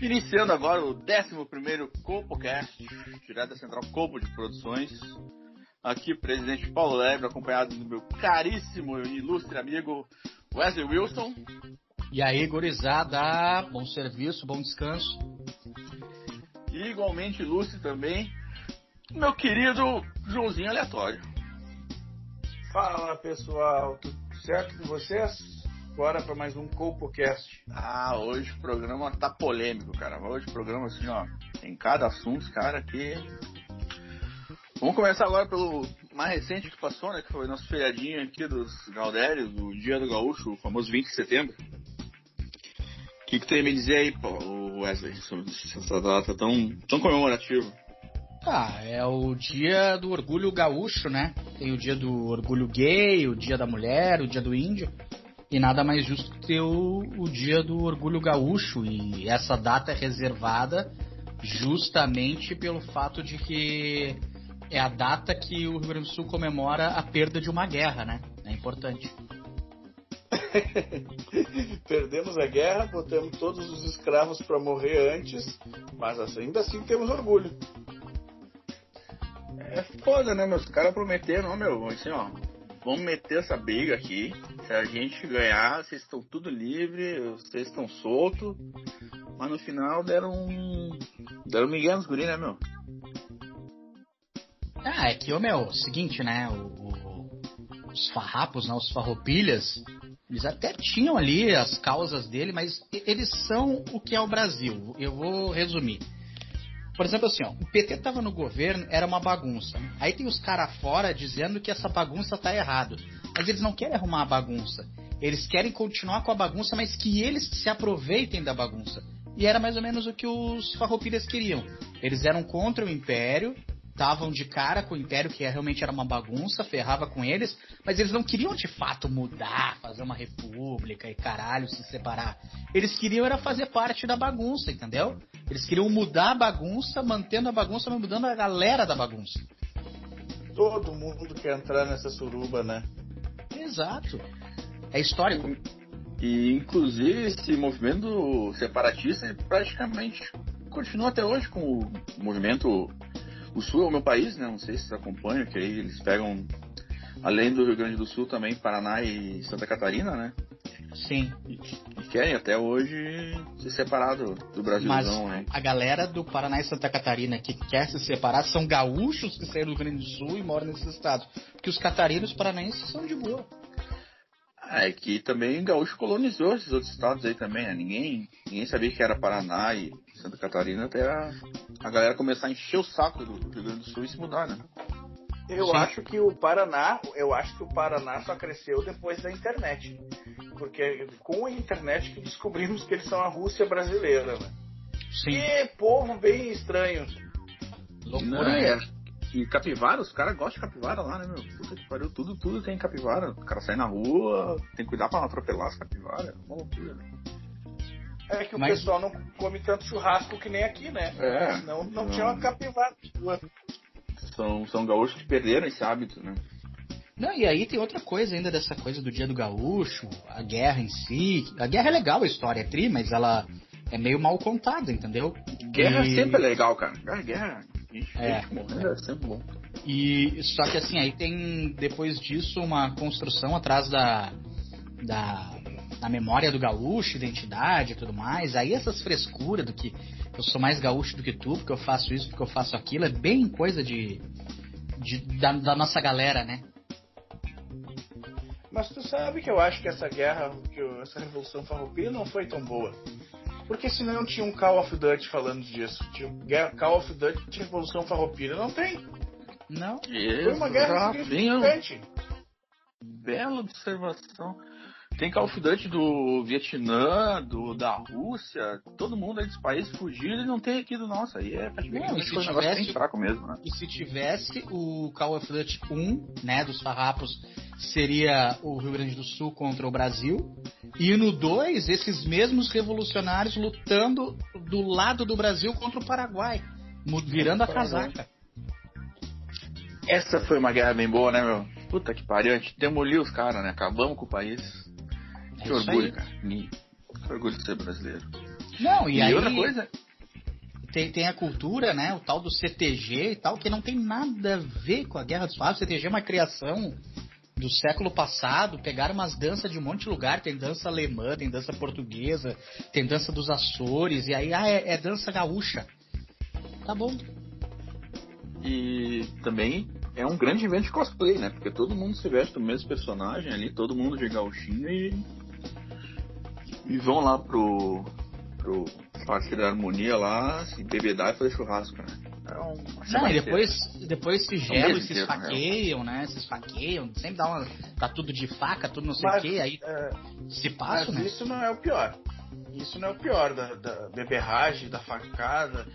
Iniciando agora o 11 CopoCast, direto da Central Copo de Produções. Aqui, presidente Paulo Lebre, acompanhado do meu caríssimo e ilustre amigo Wesley Wilson. E aí, gurizada, bom serviço, bom descanso. E igualmente ilustre também, meu querido Joãozinho Aleatório. Fala pessoal, tudo certo com vocês? Bora para mais um CopoCast. Ah, hoje o programa tá polêmico, cara. Hoje o programa, assim, ó, tem cada assunto, cara, que. Vamos começar agora pelo mais recente que passou, né? Que foi nosso feriadinho aqui dos Galdérios, do Dia do Gaúcho, o famoso 20 de setembro. O que, que tu tem a me dizer aí, pô, Wesley, sobre essa data tão, tão comemorativa? Ah, é o dia do orgulho gaúcho, né? Tem o dia do orgulho gay, o dia da mulher, o dia do índio. E nada mais justo que ter o, o dia do orgulho gaúcho. E essa data é reservada justamente pelo fato de que é a data que o Rio Grande do Sul comemora a perda de uma guerra, né? É importante. Perdemos a guerra, botamos todos os escravos para morrer antes, mas ainda assim temos orgulho. É foda, né, meus? Os caras prometeram, meu, assim, ó, vamos meter essa briga aqui. Se a gente ganhar, vocês estão tudo livre, vocês estão soltos. Mas no final deram um. Deram Miguel nos guri, né, meu? Ah, é que, ô meu, seguinte, né? O, o, os farrapos, né, os farroupilhas, eles até tinham ali as causas dele, mas eles são o que é o Brasil. Eu vou resumir. Por exemplo, assim, ó, o PT tava no governo, era uma bagunça. Aí tem os caras fora dizendo que essa bagunça tá errado. Mas eles não querem arrumar a bagunça. Eles querem continuar com a bagunça, mas que eles se aproveitem da bagunça. E era mais ou menos o que os farroupilhas queriam. Eles eram contra o Império, estavam de cara com o Império, que realmente era uma bagunça, ferrava com eles, mas eles não queriam de fato mudar, fazer uma república e caralho, se separar. Eles queriam era fazer parte da bagunça, entendeu? Eles queriam mudar a bagunça, mantendo a bagunça, mas mudando a galera da bagunça. Todo mundo quer entrar nessa suruba, né? Exato. É histórico. E inclusive esse movimento separatista praticamente continua até hoje com o movimento o Sul é o meu país, né? Não sei se vocês acompanham, que aí eles pegam, além do Rio Grande do Sul, também Paraná e Santa Catarina, né? Sim. E, e querem até hoje se separar do, do Brasilzão, Mas né? a galera do Paraná e Santa Catarina que quer se separar são gaúchos que saíram do Rio Grande do Sul e moram nesses estados. Porque os catarinos paranaenses são de boa. É que também Gaúcho colonizou esses outros estados aí também, né? Ninguém, ninguém sabia que era Paraná e Santa Catarina até a, a galera começar a encher o saco do Rio Grande do Sul e se mudar, né? Eu Sim. acho que o Paraná, eu acho que o Paraná só cresceu depois da internet. Porque com a internet que descobrimos que eles são a Rússia brasileira, né? Sim. Que povo bem estranho. Loucura. Não, é. E capivara, os caras gostam de capivara lá, né, meu? Puta que pariu, tudo, tudo tem capivara. O cara sai na rua, tem que cuidar pra não atropelar as capivaras. É uma loucura, né? É que o Mas- pessoal não come tanto churrasco que nem aqui, né? É. Não, não, Não. tinha uma capivara. São, são gaúchos que perderam esse hábito, né? Não, e aí tem outra coisa ainda dessa coisa do dia do gaúcho, a guerra em si. A guerra é legal, a história é tri, mas ela é meio mal contada, entendeu? Guerra E- sempre é legal, cara. Guerra, guerra. É. morrendo é sempre bom. E só que assim, aí tem depois disso uma construção atrás da, da, da memória do gaúcho, identidade e tudo mais. Aí essas frescuras do que eu sou mais gaúcho do que tu, porque eu faço isso, porque eu faço aquilo, é bem coisa de, de da, da nossa galera, né? Mas tu sabe que eu acho que essa guerra, que essa revolução farroupilha não foi tão boa. Porque senão não tinha um Call of Duty falando disso. Tinha um guerra- Call of Duty Revolução Farroupilha. Não tem. Não. Foi uma guerra significante. Bela observação. Tem Call of Duty do Vietnã, do, da Rússia, todo mundo aí dos países fugindo e não tem aqui do nosso. Aí é praticamente Não, e se um negócio tivesse- bem fraco mesmo, né? E se tivesse o Call of Duty 1, né, dos farrapos, seria o Rio Grande do Sul contra o Brasil. E no 2, esses mesmos revolucionários lutando do lado do Brasil contra o Paraguai, virando a casaca. Essa foi uma guerra bem boa, né, meu? Puta que pariu, a gente demoliu os caras, né? Acabamos com o país. É Que orgulho, aí. cara. Me- Que orgulho de ser brasileiro. Não, e, E, aí outra coisa, tem, tem a cultura, né, o tal do CTG e tal, que não tem nada a ver com a Guerra dos Farrapos. CTG é uma criação do século passado, pegaram umas danças de um monte de lugar, tem dança alemã, tem dança portuguesa, tem dança dos Açores, e aí, ah, é, é dança gaúcha. Tá bom. E também é um grande evento de cosplay, né? Porque todo mundo se veste do mesmo personagem ali, todo mundo de gauchinho e. E vão lá pro. pro Parque da Harmonia lá, se bebedar e fazer churrasco, né? É um, Não, e depois, depois se gelam e se inteiro, na esfaqueiam, né? Se esfaqueiam, sempre dá uma. Tá tudo de faca, tudo não sei o Mas, quê, aí é, se mas passa, né? isso não é o pior. Isso não é o pior da, da beberragem, da facada.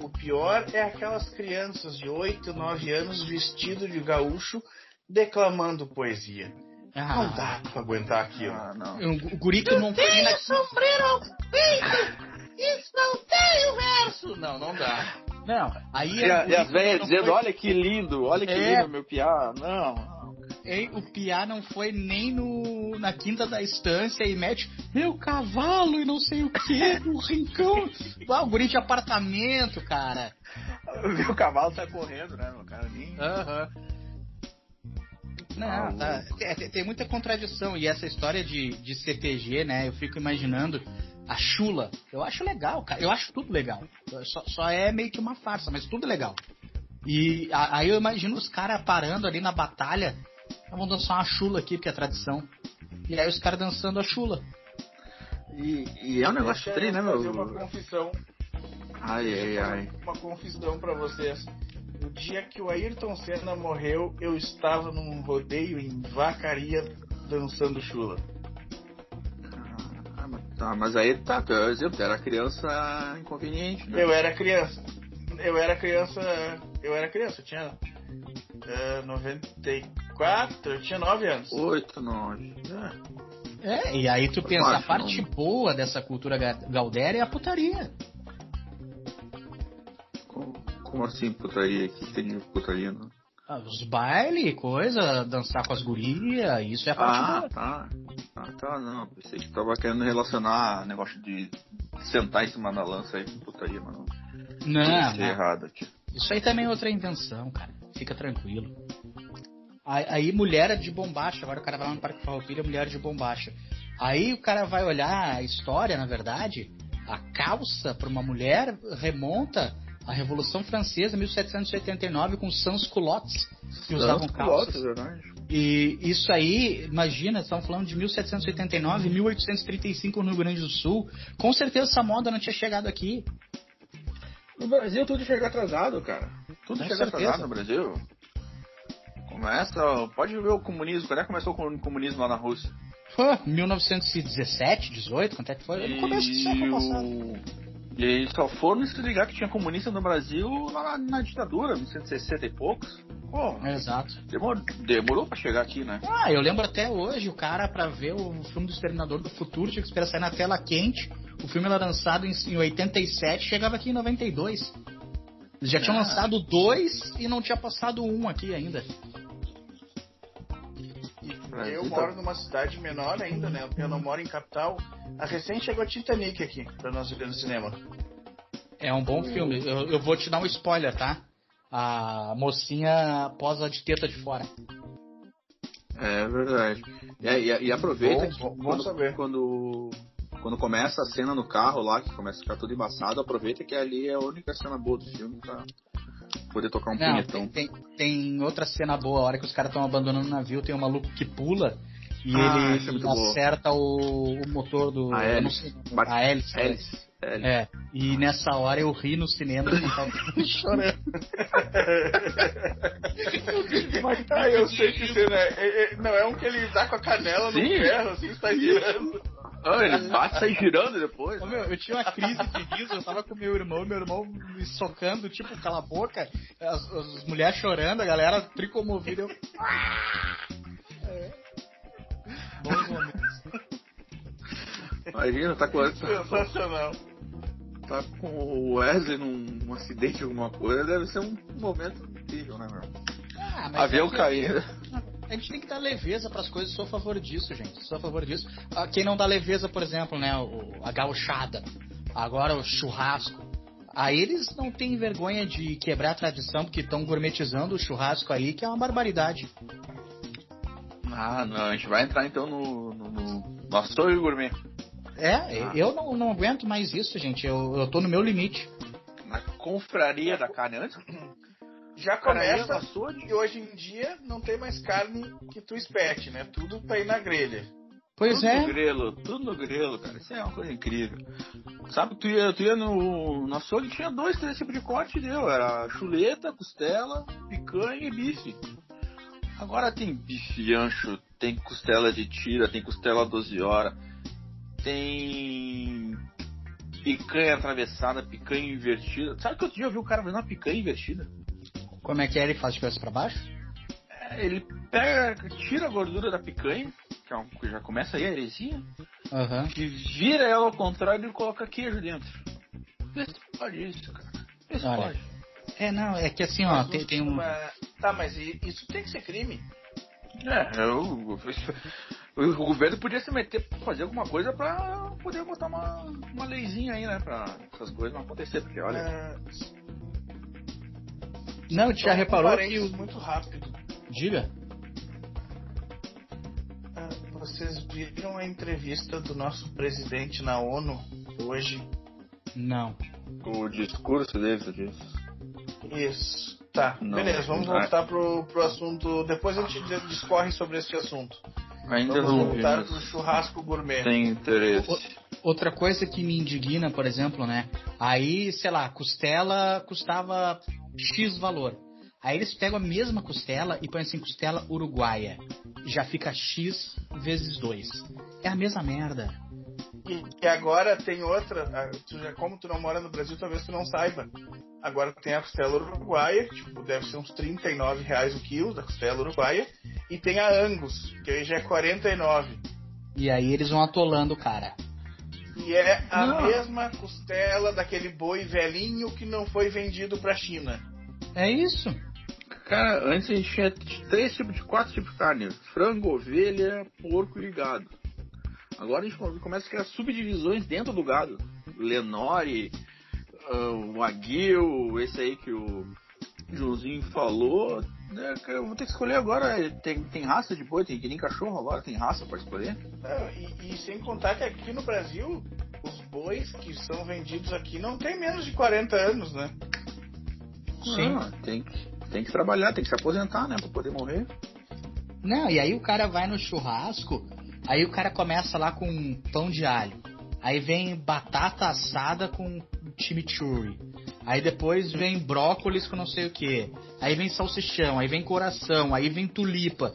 O pior é aquelas crianças de 8, 9 anos vestido de gaúcho declamando poesia. Ah, Não dá pra aguentar aquilo. Ah, não. O guri que não foi nem na... sombreiro ao peito! Isso não tem o verso! Não, não dá. Não, aí E, a- o e as velhas dizendo, foi- olha que lindo, olha que É. lindo meu piá. Não. Hein, o Piá não foi nem no, na quinta da estância e mete meu cavalo e não sei o que, no rincão. Ah, o guri de apartamento, cara. O cavalo sai correndo, né, meu cara? Nem... Aham. Não, tá. Maluco. É, tem, tem muita contradição. E essa história de, de CTG, né? Eu fico imaginando a chula. Eu acho legal, cara. Eu acho tudo legal. Só, só é meio que uma farsa, mas tudo legal. E a- aí eu imagino os caras parando ali na batalha. "Ah, Vamos dançar uma chula aqui, porque é tradição. E aí os caras dançando a chula. E, e é um negócio estranho, né, eu meu? fazer uma confissão. Ai, ai, ai. Uma confissão pra vocês. No dia que o Ayrton Senna morreu, eu estava num rodeio em Vacaria dançando chula. Ah, mas- Tá, mas aí tá, tu o era criança inconveniente, né? Eu era criança. Eu era criança. Eu era criança, eu tinha eh, 94, eu tinha 9 anos. Oito, nove. É. É, e aí tu pensa, a parte não. boa dessa cultura ga- gaudéria é a putaria. Como, assim putaria? O que tem de putaria? Não? Ah, Os bailes, coisa, dançar com as gurias, isso é a parte Ah, tá. Ah, tá, não. Pensei que tava querendo relacionar negócio de sentar em cima da lança aí com putaria, mas não. Não, errado aqui. Isso aí também é outra invenção, cara. Fica tranquilo. Aí, mulher é de bombacha, agora o cara vai lá no Parque Farroupilha, mulher de bombacha. Aí o cara vai olhar a história, na verdade, a calça para uma mulher remonta à Revolução Francesa, 1789, com sans culottes, que usavam calças. piloto, verdade. E isso aí, imagina, estamos falando de 1789, 1835 no Rio Grande do Sul. Com certeza essa moda não tinha chegado aqui. No Brasil tudo chega atrasado, cara. Tudo Com chega certeza. atrasado no Brasil. Começa, pode ver o comunismo. Quando é que começou o comunismo lá na Rússia? Pô, 1917, 18, quanto é que foi? No começo do século passado. E eles só foram se ligar que tinha comunista no Brasil na, na ditadura, 1960 e poucos. Pô, Exato. demorou, demorou pra chegar aqui, né? Ah, eu lembro até hoje, o cara, pra ver o filme do Exterminador do Futuro, tinha que esperar sair na tela quente. O filme era lançado em, em 87, chegava aqui em 92. Eles já tinham Ah. lançado dois e não tinha passado um aqui ainda. Brasil Eu tá- moro numa cidade menor ainda, né? Eu não moro em capital. A recente chegou Titanic aqui, pra nós ver no cinema. É um bom filme. Eu, eu vou te dar um spoiler, tá? A mocinha posa de teta de fora. É verdade. E, e- e aproveita Bom, que bom- bom quando, saber. quando quando começa a cena no carro lá, que começa a ficar tudo embaçado, aproveita que ali é a única cena boa do filme pra poder tocar um Não, punhetão. tem, tem, tem outra cena boa, a hora que os caras estão abandonando o navio, tem um maluco que pula E Ah, é ele bom. acerta o, o motor do. A hélice. sei, Bate- a hélice. né? Hélice. É, e nessa hora eu ri no cinema e tava chorando. Ah, eu sei que cena é, é- é- Não, é um que ele dá com a canela no Sim. ferro, assim, está girando. Ah, ele bate e sai girando depois. Ô, meu, eu tinha uma crise de riso, eu tava com meu irmão, meu irmão me socando, tipo, cala a boca, as, as mulheres chorando, a galera tricomovida, eu... É. Bons momentos. Imagina, tá com, Sensacional. tá com o Wesley num, num acidente, alguma coisa, deve ser um momento incrível, né, meu? Ah, mas Avião é que- caindo. A gente tem que dar leveza pras coisas, sou a favor disso, gente. Sou a favor disso. Ah, Quem não dá leveza, por exemplo, né, a gauchada, agora o churrasco. Aí eles não têm vergonha de quebrar a tradição, porque estão gourmetizando o churrasco aí, que é uma barbaridade. Ah, não, a gente vai entrar então no, no, no nosso gourmet. É, Ah. eu não, não aguento mais isso, gente. Eu, eu tô no meu limite. Na confraria da carne antes. Já começa de que hoje em dia não tem mais carne que tu espete, né? Tudo pra ir na grelha. Pois tudo é. no grelo, tudo no grelo, cara. Isso é uma coisa incrível. Sabe, tu ia, tu ia no, no açougue tinha dois, três tipos de corte e deu. Era chuleta, costela, picanha e bife. Agora tem bife ancho, tem costela de tira, tem costela 12 horas, tem picanha atravessada, picanha invertida. Sabe que outro dia eu vi o cara fazendo uma picanha invertida? Como é que é? Ele faz de cabeça pra baixo? É, Ele pega, tira a gordura da picanha, que é um- que já começa aí a heresia, Aham. e vira ela ao contrário e coloca queijo dentro. Vê se pode isso, cara. Vê se Olha, pode. É, não, é que assim, ó, tem, tem um. Mas- Tá, mas isso tem que ser crime. É, eu, o, o governo podia se meter pra fazer alguma coisa pra poder botar uma, uma leizinha aí, né? Pra essas coisas não acontecer, porque olha. Ah, Não, já um reparou que o. muito rápido. Diga. Ah, vocês viram a entrevista do nosso presidente na ONU hoje? Não. O discurso dele, tu disse. Isso. Tá, Não. beleza, vamos Ah. voltar pro, pro assunto. Depois a gente discorre sobre esse assunto. Ainda Vamos não voltar pro churrasco gourmet. tem interesse. Outra coisa que me indigna, por exemplo, né? Aí, sei lá, costela custava X valor. Aí eles pegam a mesma costela e põem assim, costela uruguaia. Já fica X vezes 2. É a mesma merda. E, e agora tem outra, tu já, como tu não mora no Brasil, talvez tu não saiba. Agora tem a costela uruguaia, que tipo, deve ser uns 39 reais o quilo da costela uruguaia. E tem a Angus, que aí já é 49. E aí eles vão atolando o cara. E é a Não. mesma costela daquele boi velhinho que não foi vendido pra China. É isso. Cara, antes a gente tinha três tipos de quatro tipos de carne: frango, ovelha, porco e gado. Agora a gente começa a criar subdivisões dentro do gado. Lenore, ah, o Aguil, esse aí que o Joãozinho falou. Né, que Eu vou ter que escolher agora. Tem, tem raça de boi, tem que nem cachorro agora, tem raça para escolher. Não, e, e sem contar que aqui no Brasil, os bois que são vendidos aqui não tem menos de 40 anos, né? Sim. Ah, tem, que, tem que trabalhar, tem que se aposentar, né, para poder morrer. Não, e aí o cara vai no churrasco, aí o cara começa lá com pão de alho. Aí vem batata assada com chimichurri. Aí depois vem brócolis com não sei o que. Aí vem salsichão, aí vem coração, aí vem tulipa.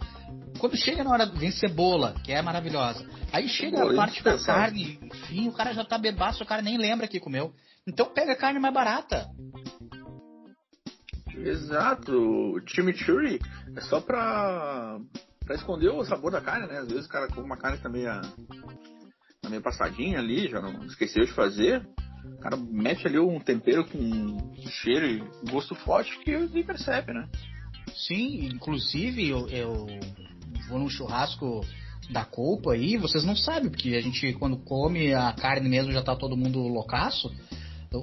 Quando chega na hora, vem cebola, que é maravilhosa. Aí chega Pô, a parte da carne, enfim, o cara já tá bebaço, o cara nem lembra que comeu. Então pega a carne mais barata. Exato, chimichurri é só pra, pra esconder o sabor da carne, né? Às vezes o cara come uma carne que tá meio, tá meio passadinha ali, já não esqueceu de fazer. O cara mete ali um tempero com cheiro e gosto forte que nem percebe, né? Sim, inclusive eu, eu vou num churrasco da Copa aí, vocês não sabem, porque a gente quando come a carne mesmo já tá todo mundo loucaço.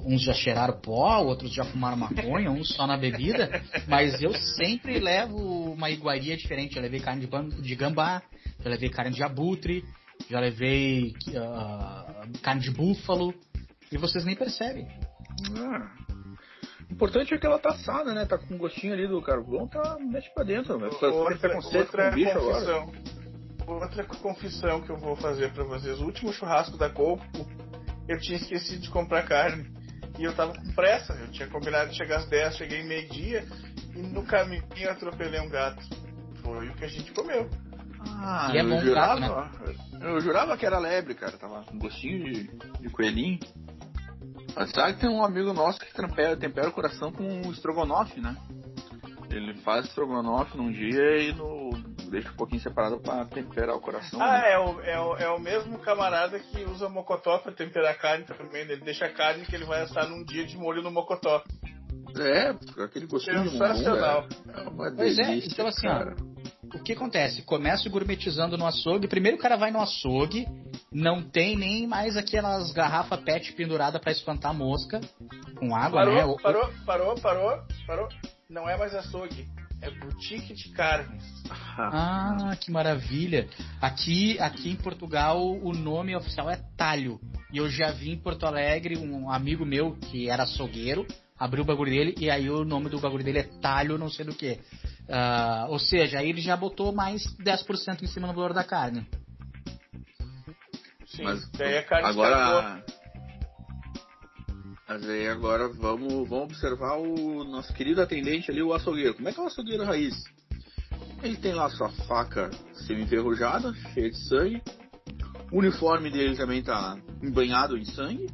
Uns já cheiraram pó, outros já fumaram maconha, uns só na bebida. Mas eu sempre levo uma iguaria diferente. Já levei carne de, gambá, já levei carne de abutre, já levei ah, carne de búfalo. E vocês nem percebem. Ah. O importante é que ela tá assada, né? Tá com gostinho ali do carvão, tá mete pra dentro. Fazer Outra, preconceito com o bicho agora. confissão. outra confissão que eu vou fazer pra vocês. O último churrasco da Coco, eu tinha esquecido de comprar carne. E eu tava com pressa. Eu tinha combinado de chegar às 10, cheguei meio-dia. E no caminho eu atropelei um gato. Foi o que a gente comeu. Ah, E é eu bom jurava, gato, né? eu jurava que era lebre, cara. Tava com gostinho de, de coelhinho. Sabe que tem um amigo nosso que tempera, tempera o coração com estrogonofe, né? Ele faz estrogonofe num dia e no, deixa um pouquinho separado pra temperar o coração. Ah, né? é o, é, o, é o mesmo camarada que usa mocotó pra temperar carne também. né? Ele deixa a carne que ele vai assar num dia de molho no mocotó. É, aquele gostinho de Sensacional. É, é uma Pois é, delícia, então assim, ó, cara. O que acontece? Começa gourmetizando no açougue. Primeiro o cara vai no açougue, não tem nem mais aquelas garrafas PET pendurada pra espantar mosca com água, Parou, né? Parou, parou, parou, parou. Não é mais açougue. É boutique de carnes. Ah, que maravilha. Aqui, aqui em Portugal o nome oficial é talho. E eu já vi em Porto Alegre um amigo meu que era açougueiro, abriu o bagulho dele e aí o nome do bagulho dele é talho não sei do que. ou seja, aí ele já botou mais 10% em cima do valor da carne. Sim, Mas agora. Mas aí agora vamos, vamos observar o nosso querido atendente ali, o açougueiro. Como é que é o açougueiro raiz? Ele tem lá sua faca semi-enferrujada, cheia de sangue. O uniforme dele também tá embanhado em sangue.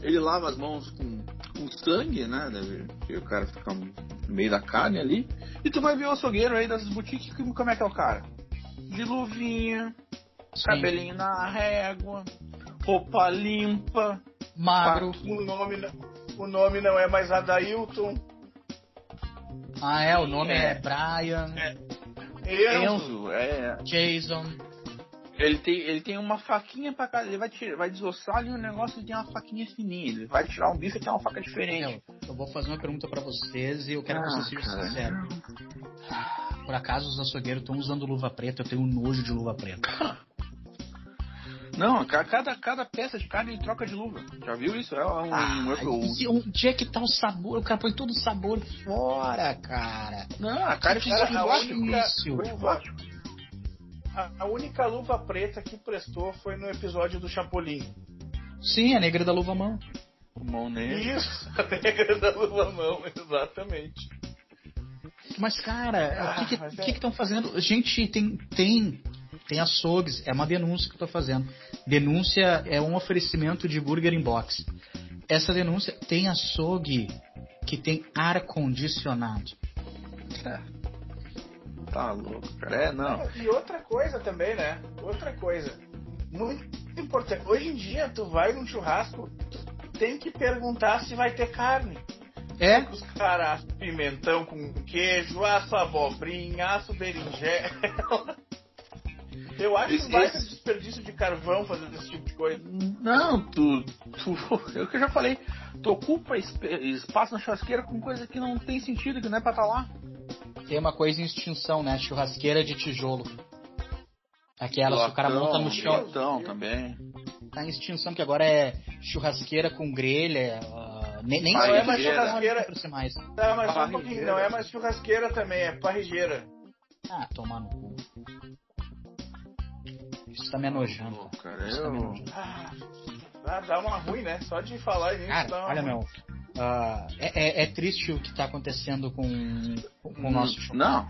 Ele lava as mãos com, com sangue, né? Deve, o cara fica no meio da carne ali. E tu vai ver o açougueiro aí das boutiques, que- como é que é o cara? De luvinha, Sim. cabelinho na régua, roupa limpa. Magro. O nome, não- o nome não é mais Adailton. Ah, é, o nome é, É. Brian, Enzo, é. Jason. Ele tem, ele tem uma faquinha pra cada. Ele vai, tirar, vai desossar ali o negócio e tem uma faquinha fininha. Ele vai tirar um bife e tem uma faca diferente. Eu, eu vou fazer uma pergunta pra vocês e eu quero que Ah, vocês sejam sinceros. Por acaso os açougueiros estão usando luva preta? Eu tenho nojo de luva preta. Não, ca- cada, cada peça de carne ele troca de luva. Já viu isso? É um. um, um- e onde é que tá o sabor? O cara põe todo o sabor fora, cara. não, a carne fica difícil. A, única luva preta que prestou foi no episódio do Chapolin. Sim, a negra da luva mão. Mão nele. Isso, a negra da luva mão, exatamente. Mas, cara, Ah, o que mas que é- estão fazendo? Gente, tem, tem, tem açougues. É uma denúncia que eu tô fazendo. Denúncia é um oferecimento de burger in box. Essa denúncia tem açougue que tem ar condicionado. Tá louco, cara. É, não. E outra coisa também, né? Outra coisa. Muito importante. Hoje em dia, tu vai num churrasco, tu tem que perguntar se vai ter carne. É? Os caras, pimentão com queijo, aço abobrinha, aço berinjela. Eu acho Esse- ter esse- desperdício de carvão fazendo esse tipo de coisa. Não, tu. tu é o que eu já falei. Tu ocupa esp- espaço na churrasqueira com coisa que não tem sentido, que não é pra estar lá. Tem uma coisa em extinção, né? Churrasqueira de tijolo. Aquela, se o cara monta no chão. Latão também. Tá em extinção, que agora é churrasqueira com grelha. ah, nem nem Não é mais mais churrasqueira. churrasqueira. mais. Tá, mas um não é mais churrasqueira também, é parrigeira. Ah, tomar no cu. Isso tá me enojando. Pô, cara. cara, Isso tá me eu- enojando. Ah, dá, uma ruim, né? Só de falar nisso Cara, dá uma olha, ruim. meu. ah, é, é- é triste o que tá acontecendo com, com o nosso churrasco. Não.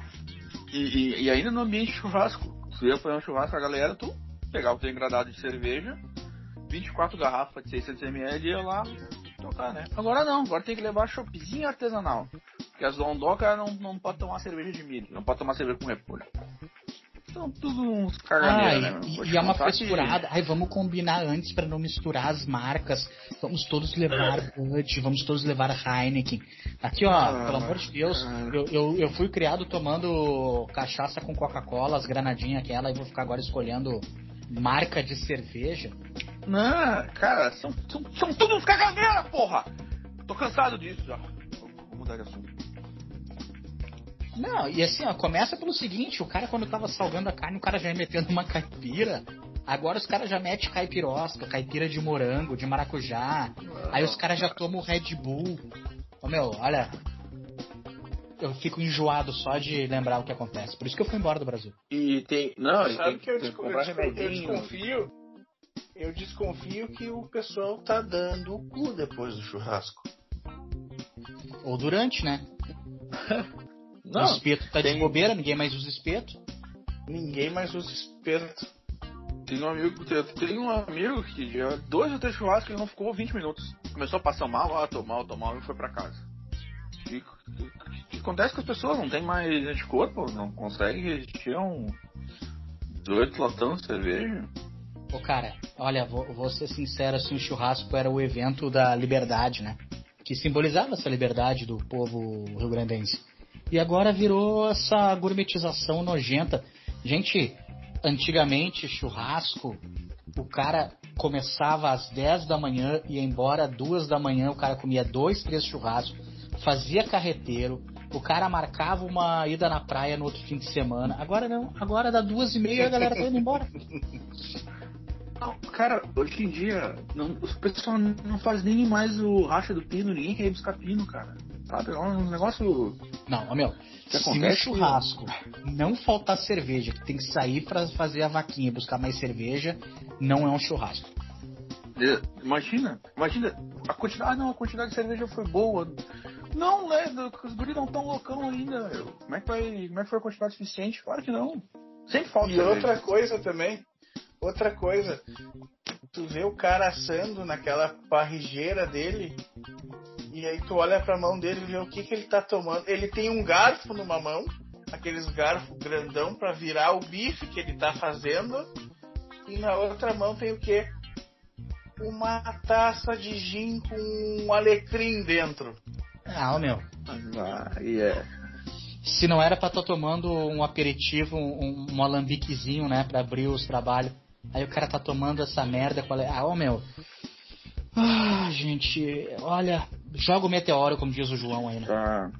E, e- e ainda no ambiente de churrasco. Tu ia fazer um churrasco com a galera, tu pegava o teu engradado de cerveja, 24 garrafas de 600ml e ia lá tocar, né? Agora não, agora tem que levar choppzinho artesanal. Porque as dondocas não, não pode tomar cerveja de milho, não pode tomar cerveja com repolho. São tudo uns Ah, caganeiros, né? e, e é uma contar que- frescurada. Ai, vamos combinar antes pra não misturar as marcas. Vamos todos levar Bud, vamos todos levar Heineken. Aqui, ó, Ah, pelo amor de Deus, eu, eu, eu fui criado tomando cachaça com Coca-Cola, as granadinhas aquela, e vou ficar agora escolhendo marca de cerveja. Não, cara, são, são, são tudo uns caganeiros, porra! Tô cansado disso já. Vou mudar de assunto. Não, e assim, ó, começa pelo seguinte, o cara quando tava salgando a carne, o cara já ia metendo uma caipira. Agora os caras já metem caipirosca, caipira de morango, de maracujá. Aí os caras já tomam o Red Bull. Ô meu, olha. eu fico enjoado só de lembrar o que acontece. Por isso que eu fui embora do Brasil. E tem. Não, e Sabe tem que eu, tem eu desconfio? Eu desconfio que o pessoal tá dando o cu depois do churrasco. Ou durante, né? o Não, espeto tá de tem- bobeira, ninguém mais usa espeto. Ninguém mais usa espeto. tem um amigo, tem um amigo que já dois ou três churrascos ele não ficou 20 minutos. Começou a passar mal, ah, tô mal, tô mal e foi pra casa. E o que acontece com as pessoas? Não tem mais anticorpo, não consegue resistir a um 18 latão de cerveja. Ô, cara, olha, vou, vou ser sincero, assim, o churrasco era o evento da liberdade, né? Que simbolizava essa liberdade do povo rio-grandense. E agora virou essa gourmetização nojenta. Gente, antigamente, churrasco, o cara começava às 10 da manhã e ia embora às 2 da manhã, o cara comia dois, três churrascos, fazia carreteiro, o cara marcava uma ida na praia no outro fim de semana. Agora não, agora dá duas e meia a galera tá indo embora. Cara, hoje em dia, não, o pessoal não faz nem mais o racha do pino, ninguém quer buscar pino, cara. Sabe? É um negócio. Não, meu, que se no churrasco não faltar cerveja, que tem que sair pra fazer a vaquinha e buscar mais cerveja, não é um churrasco. É, Imagina, imagina, a quantidade, ah, não, a quantidade de cerveja foi boa. Não, né? Os guris não tão loucão ainda. meu. Como é que vai. Como é que foi a quantidade suficiente? Claro que não. Sempre falta E cerveja. outra coisa também, outra coisa, tu vê o cara assando naquela parrigeira dele, e aí tu olha pra mão dele e vê o que, que ele tá tomando. Ele tem um garfo numa mão, aqueles garfos grandão pra virar o bife que ele tá fazendo, e na outra mão tem o quê? Uma taça de gin com um alecrim dentro. Ah, meu, Ah, e é. se não era pra estar tomando um aperitivo, um, um alambiquezinho, né, pra abrir os trabalhos, aí o cara tá tomando essa merda, qual é? Ah, meu. Ah, gente, olha, joga o meteoro, como diz o João aí, né? Tá.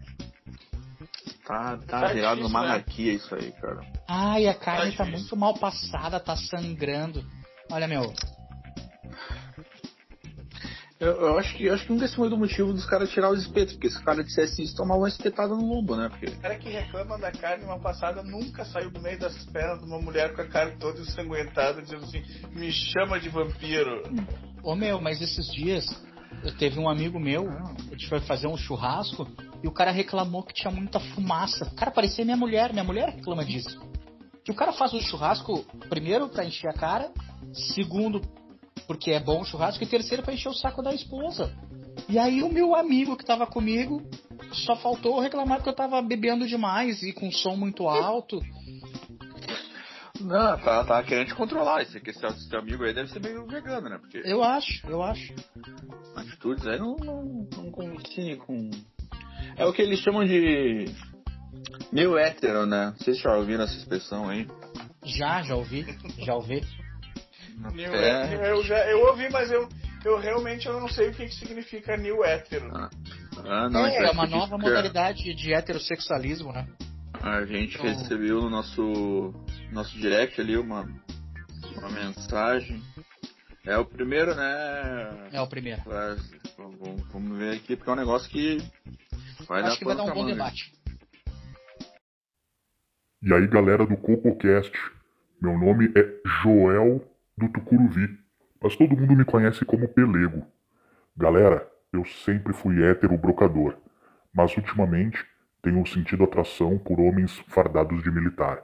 Tá, tá Tá virado difícil, numa né? anarquia isso aí, cara. Ai, a carne Tá tá muito mal passada, tá sangrando. Olha, meu, Eu, eu acho que eu acho que nunca esse foi o motivo dos caras tirar os espetos, porque se os caras dissessem isso, tomavam uma espetada no lombo, né? Porque. O cara que reclama da carne mal passada nunca saiu do meio das pernas de uma mulher com a carne toda ensanguentada, dizendo assim: me chama de vampiro. Ô meu, mas esses dias eu teve um amigo meu, a gente foi fazer um churrasco e o cara reclamou que tinha muita fumaça. Cara, parecia minha mulher, minha mulher reclama disso. Que o cara faz o churrasco, primeiro pra encher a cara, segundo porque é bom o churrasco, e terceiro pra encher o saco da esposa. E aí o meu amigo que tava comigo só faltou reclamar que eu tava bebendo demais e com som muito alto. Não, tá, tá querendo te controlar. Esse, esse, esse teu amigo aí deve ser meio vegano, né? Porque Eu acho, eu acho. atitudes aí não, não, não coincidem com. É o que eles chamam de. Meio hétero, né? Se já ouviram essa expressão aí. Já, já ouvi, já ouvi. New É. hétero, eu, já, eu ouvi, mas eu, eu realmente eu não sei o que, que significa new hétero. Ah, não, a gente É, é uma nova modalidade de heterossexualismo, né? A gente Então- recebeu no nosso, nosso direct ali uma, uma mensagem. É o primeiro, né? É o primeiro. Mas, Vamos, vamos ver aqui, porque é um negócio que vai dar Acho que vai dar um bom debate. E aí, galera do CocoCast, meu nome é Joel do Tucuruvi, mas todo mundo me conhece como Pelego. Galera, eu sempre fui hétero brocador, mas ultimamente tenho sentido atração por homens fardados de militar.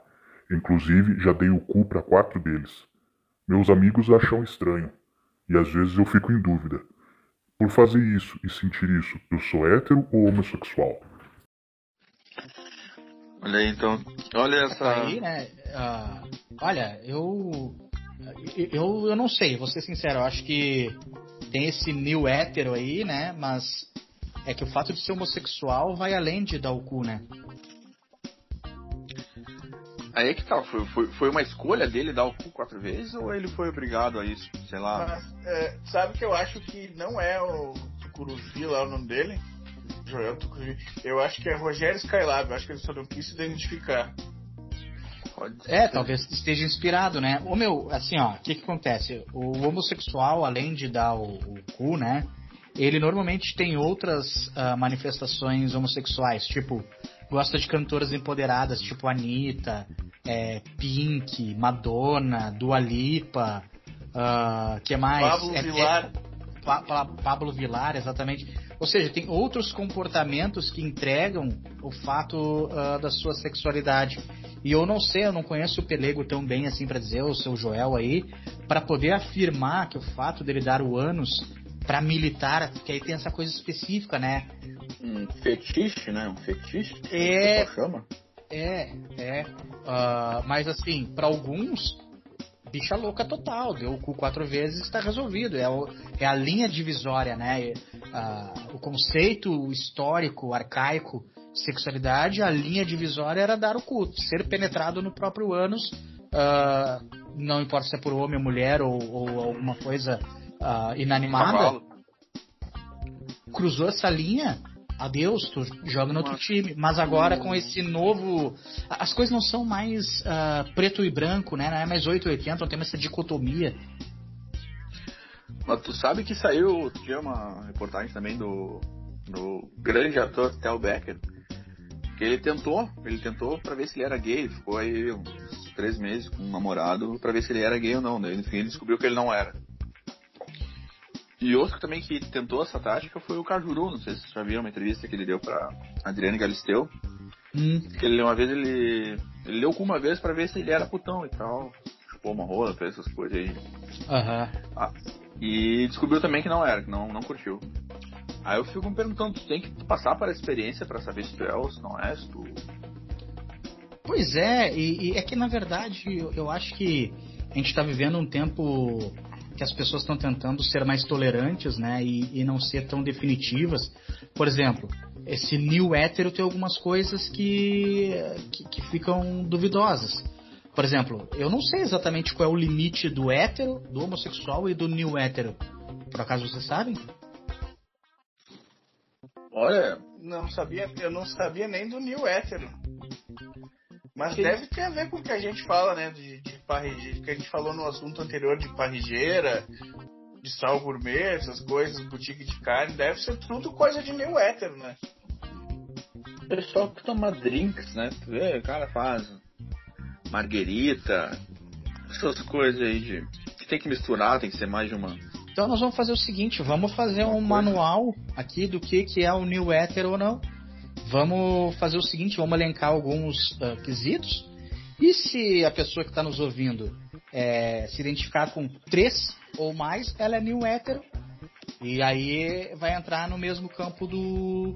Inclusive, já dei o cu para quatro deles. Meus amigos acham estranho, e às vezes eu fico em dúvida. Por fazer isso e sentir isso, eu sou hétero ou homossexual? Olha aí, então. Olha essa. Aí, né? ah, olha, eu, eu. Eu não sei, vou ser sincero, eu acho que tem esse new hétero aí, né? Mas é que o fato de ser homossexual vai além de dar o cu, né? Aí é que tá. Foi, foi, foi uma escolha dele dar o cu quatro vezes ou ele foi obrigado a isso? Sei lá. Mas é, sabe que eu acho que não é o Tucuruvi lá o nome dele? Joel Tucuruvi. Eu acho que é Rogério Skylab. Eu acho que ele só não quis se identificar. É, talvez esteja inspirado, né? O meu, assim, ó, o que que acontece? O homossexual, além de dar o, o cu, né? Ele normalmente tem outras ah, manifestações homossexuais, tipo gosta de cantoras empoderadas, tipo Anitta, é, Pink, Madonna, Dua Lipa, uh, que mais? Pablo é, Vilar. É, pa, pa, Pablo Vilar, exatamente. Ou seja, tem outros comportamentos que entregam o fato uh, da sua sexualidade. E eu não sei, eu não conheço o Pelego tão bem assim para dizer, o seu Joel aí, para poder afirmar que o fato dele dar o ânus para militar, que aí tem essa coisa específica, né? Um fetiche, né? Um fetiche. É. Chama. É, é. Uh, mas assim, para alguns, bicha louca total. Deu o cu quatro vezes está resolvido. É, o, é a linha divisória, né? Uh, o conceito histórico, arcaico de sexualidade, a linha divisória era dar o cu, ser penetrado no próprio ânus. Uh, não importa se é por homem ou mulher ou, ou alguma coisa uh, inanimada. Cruzou essa linha, adeus, tu joga no outro time. Mas agora com esse novo. As coisas não são mais uh, preto e branco, né? Não é mais 880, não tem mais essa dicotomia. Mas tu sabe que saiu, tinha uma reportagem também do, do grande ator Tel Becker, que ele tentou, ele tentou para ver se ele era gay, ele ficou aí uns três meses com um namorado para ver se ele era gay ou não, daí no fim ele descobriu que ele não era. E outro também que tentou essa tática foi o Cajuru, não sei se vocês já viram uma entrevista que ele deu pra Adriane Galisteu. Hum. Que ele uma vez ele. Ele leu com uma vez pra ver se ele era putão e tal. Chupou uma rola, fez essas coisas aí. Aham. Ah, e descobriu também que não era, que não, não curtiu. Aí eu fico me perguntando, tu tem que passar para a experiência para saber se tu é ou se não é, se tu. Pois é, e, e é que na verdade eu, eu acho que a gente está vivendo um tempo que as pessoas estão tentando ser mais tolerantes, né, e, e, não ser tão definitivas. Por exemplo, esse new hétero tem algumas coisas que, que, que, ficam duvidosas. Por exemplo, eu não sei exatamente qual é o limite do hétero, do homossexual e do new hétero. Por acaso vocês sabem? Olha, não sabia, eu não sabia nem do new hétero. Mas que deve ter a ver com o que a gente fala, né? De, de parrigeira, que a gente falou no assunto anterior de parrigeira, de sal gourmet, essas coisas, boutique de carne. Deve ser tudo coisa de meio hétero, né? Pessoal que toma drinks, né? Tu vê, o cara faz marguerita, essas coisas aí de. que tem que misturar, tem que ser mais de uma. Então nós vamos fazer o seguinte, vamos fazer um manual aqui do que, que é o new hétero ou não. Vamos fazer o seguinte, vamos elencar alguns uh, quesitos. E se a pessoa que está nos ouvindo é, se identificar com três ou mais, ela é new hétero. E aí vai entrar no mesmo campo do,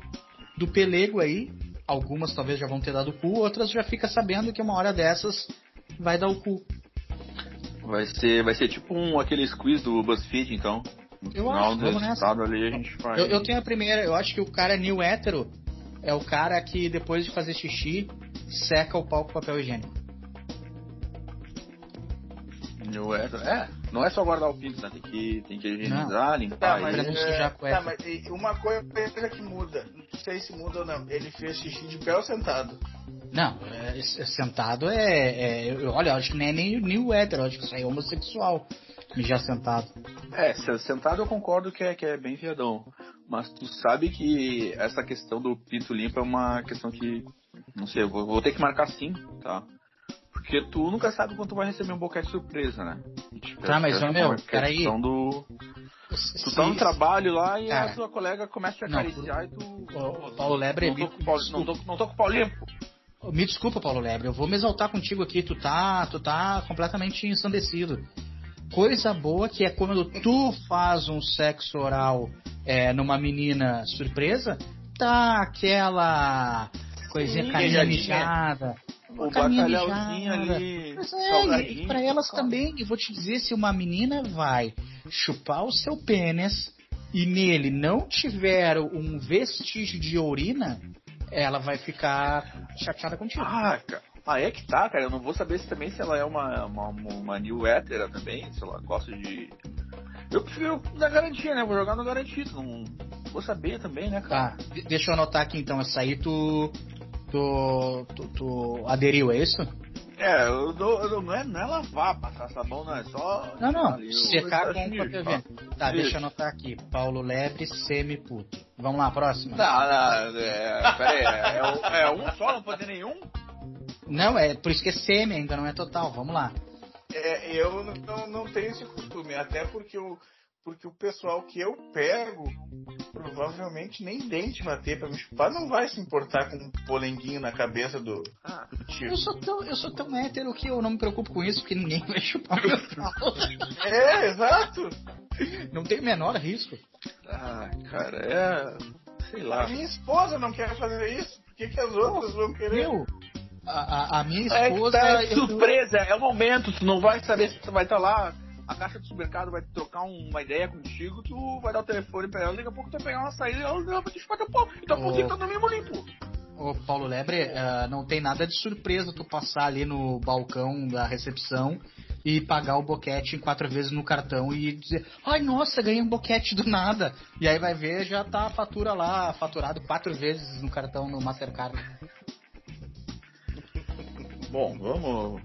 do pelego aí. Algumas talvez já vão ter dado o cu, outras já fica sabendo que uma hora dessas vai dar o cu. Vai ser, vai ser tipo um, aquele quiz do BuzzFeed, então. No eu final acho, do resultado nessa. ali a gente faz. Eu, eu tenho a primeira, eu acho que o cara new hétero é o cara que depois de fazer xixi seca o pau com papel higiênico. New hétero. É, não é só guardar o pinto, né? Tem que, tem que higienizar, limpar Tá, ele. mas, Pra não sujar é, a cueca. tá, mas uma coisa que muda, não sei se muda ou não, ele fez xixi de pé ou sentado? Não, é, é- sentado é, é- eu- Olha, eu acho que não é nem new hétero, eu acho que isso aí é homossexual. Já sentado. É, se- sentado eu concordo que é, que é bem viadão. Mas tu sabe que essa questão do pinto limpo é uma questão que. Não sei, eu vou, vou ter que marcar sim, tá? Porque tu nunca sabe quando tu vai receber um boquete surpresa, né? Tipo, Tá, mas, essa é ô, meu, peraí. do. Tu tá no trabalho lá e Cara. a tua colega começa a te Não, acariciar e tu. Ô, Paulo Lebre, não tô, com o pau, não, tô, não tô com o pau limpo. me desculpa, Paulo Lebre, eu vou me exaltar contigo aqui, tu tá, tu tá completamente ensandecido. Coisa boa que é quando tu faz um sexo oral é, numa menina surpresa, tá aquela coisinha Sim, caminha mijadinha. mijada. O caminha bacalhauzinho ali. Mas é, e pra elas também, e vou te dizer, se uma menina vai chupar o seu pênis e nele não tiver um vestígio de urina, ela vai ficar chateada contigo. Ah, cara. Ah, é que tá, cara. Eu não vou saber se também se ela é uma, uma, uma new hétera também, se ela gosta de. Eu prefiro na garantia, né? Vou jogar no garantido. Não vou saber também, né, cara? Tá, de- deixa eu anotar aqui então, essa aí tu, tu, tu, tu aderiu, é isso? É, eu dou, eu dou- não, é, não é lavar, passar sabão, não, é só. Não, não, ali o- secar o com sachê, papel tá? Tá, Isso. deixa eu anotar aqui, Paulo Lebre, semi-puto. Vamos lá, próxima. Não, não, é, pera aí, é, é, é um só, não pode ter nenhum? Não, é por isso que é semi ainda, não é total. Vamos lá. É, eu não, não tenho esse costume, até porque o, porque o pessoal que eu pego provavelmente nem dente vai ter pra me chupar, não vai se importar com um polenguinho na cabeça do, Ah, do tio. Eu sou, tão, eu sou tão hétero que eu não me preocupo com isso, porque ninguém vai chupar meu pau. É, exato. Não tem o menor risco. ah, cara, é. Sei lá. A minha esposa não quer fazer isso, por que, que as outras vão querer? Meu, a, a, a minha É esposa. tá eu- surpresa, é o momento, tu não vai saber se tu vai estar lá, a caixa do supermercado vai trocar um- uma ideia contigo, tu vai dar o telefone pra ela, daqui a pouco tu vai pegar uma saída e ela vai te teu pau. Então por que tá no mesmo limpo? Ô, Paulo Lebre, ah, não tem nada de surpresa tu passar ali no balcão da recepção e pagar o boquete em quatro vezes no cartão e dizer, ai nossa, ganhei um boquete do nada. E aí vai ver, já tá a fatura lá, faturado quatro vezes no cartão no Mastercard. Bom, vamos.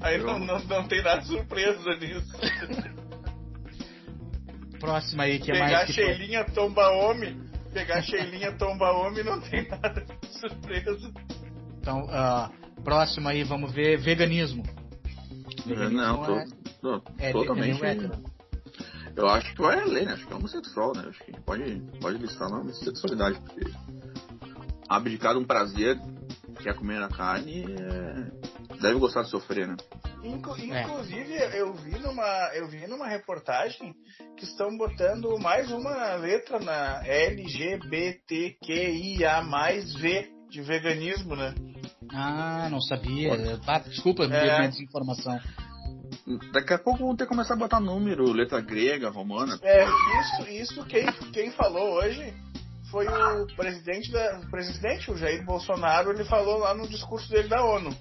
Aí não, não, não tem nada de surpresa nisso. Próxima aí, que é Pegar mais a que Sheilinha tomba homem, pegar a Sheilinha tomba homem não tem nada de surpresa. Então, ah, próximo aí, vamos ver veganismo. Não, tô, é, tô é, totalmente. é. Eu acho que vai além, né? Acho que é homossexual, né? Acho que a gente pode, pode listar na homossexualidade, porque abdicar de um prazer que é comer a carne é... deve gostar de sofrer, né? Inclu- É. Inclusive, eu vi numa, eu vi numa reportagem que estão botando mais uma letra na LGBTQIA mais V de veganismo, né? Ah, não sabia. Ah, desculpa, me É. desinformação. Daqui a pouco vão ter que começar a botar número, letra grega, romana. É, isso, isso quem, quem falou hoje foi o presidente da o presidente, o Jair Bolsonaro, ele falou lá no discurso dele da ONU.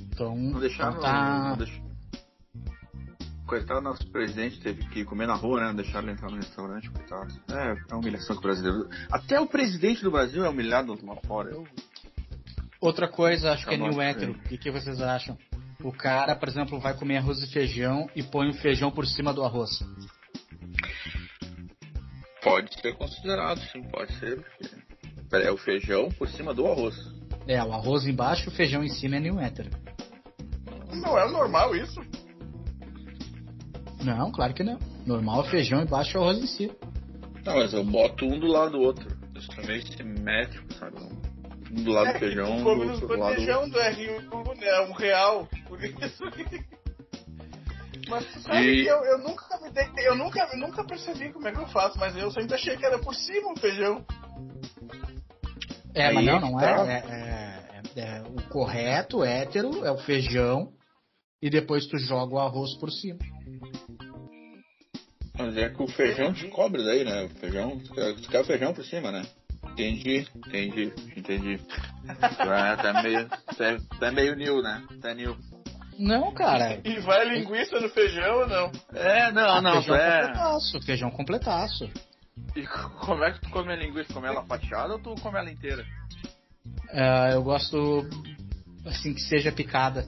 Então, Não deixaram. tá. Não deixaram... Coitado, nosso presidente teve que comer na rua, né? Não deixaram ele entrar no restaurante, coitado. É, é uma humilhação que o brasileiro. Até o presidente do Brasil é humilhado lá fora. Eu... Outra coisa, acho que é Tá new hétero. O que, que vocês acham? O cara, por exemplo, vai comer arroz e feijão e põe o feijão por cima do arroz. Pode ser considerado, sim, pode ser. É o feijão por cima do arroz. É, o arroz embaixo e o feijão em cima é new hétero. Não é normal isso? Não, claro que não. Normal é feijão embaixo e arroz em cima. Não, mas eu boto um do lado do outro. Isso é meio simétrico, sabe? Um do lado do feijão, tu do outro lado. feijão do R1, né? Um real. Por isso. Mas tu sabe E- que eu, eu nunca me dei, eu nunca, eu nunca percebi como é que eu faço, mas eu sempre achei que era por cima o feijão. É, Aí mas não, não tá. é, é, é- é O correto, hétero, é o feijão e depois tu joga o arroz por cima. Mas é que o feijão te cobre daí, né? O feijão, tu quer- tu quer o feijão por cima, né? Entendi, entendi, entendi. É, tá meio, tá, tá meio new, né? Tá new. Não, cara. E vai linguiça no feijão ou não? É, não, não, feijão é. completaço, feijão completaço. E como é que tu come a linguiça? Come ela fatiada ou tu come ela inteira? É, eu gosto assim que seja picada.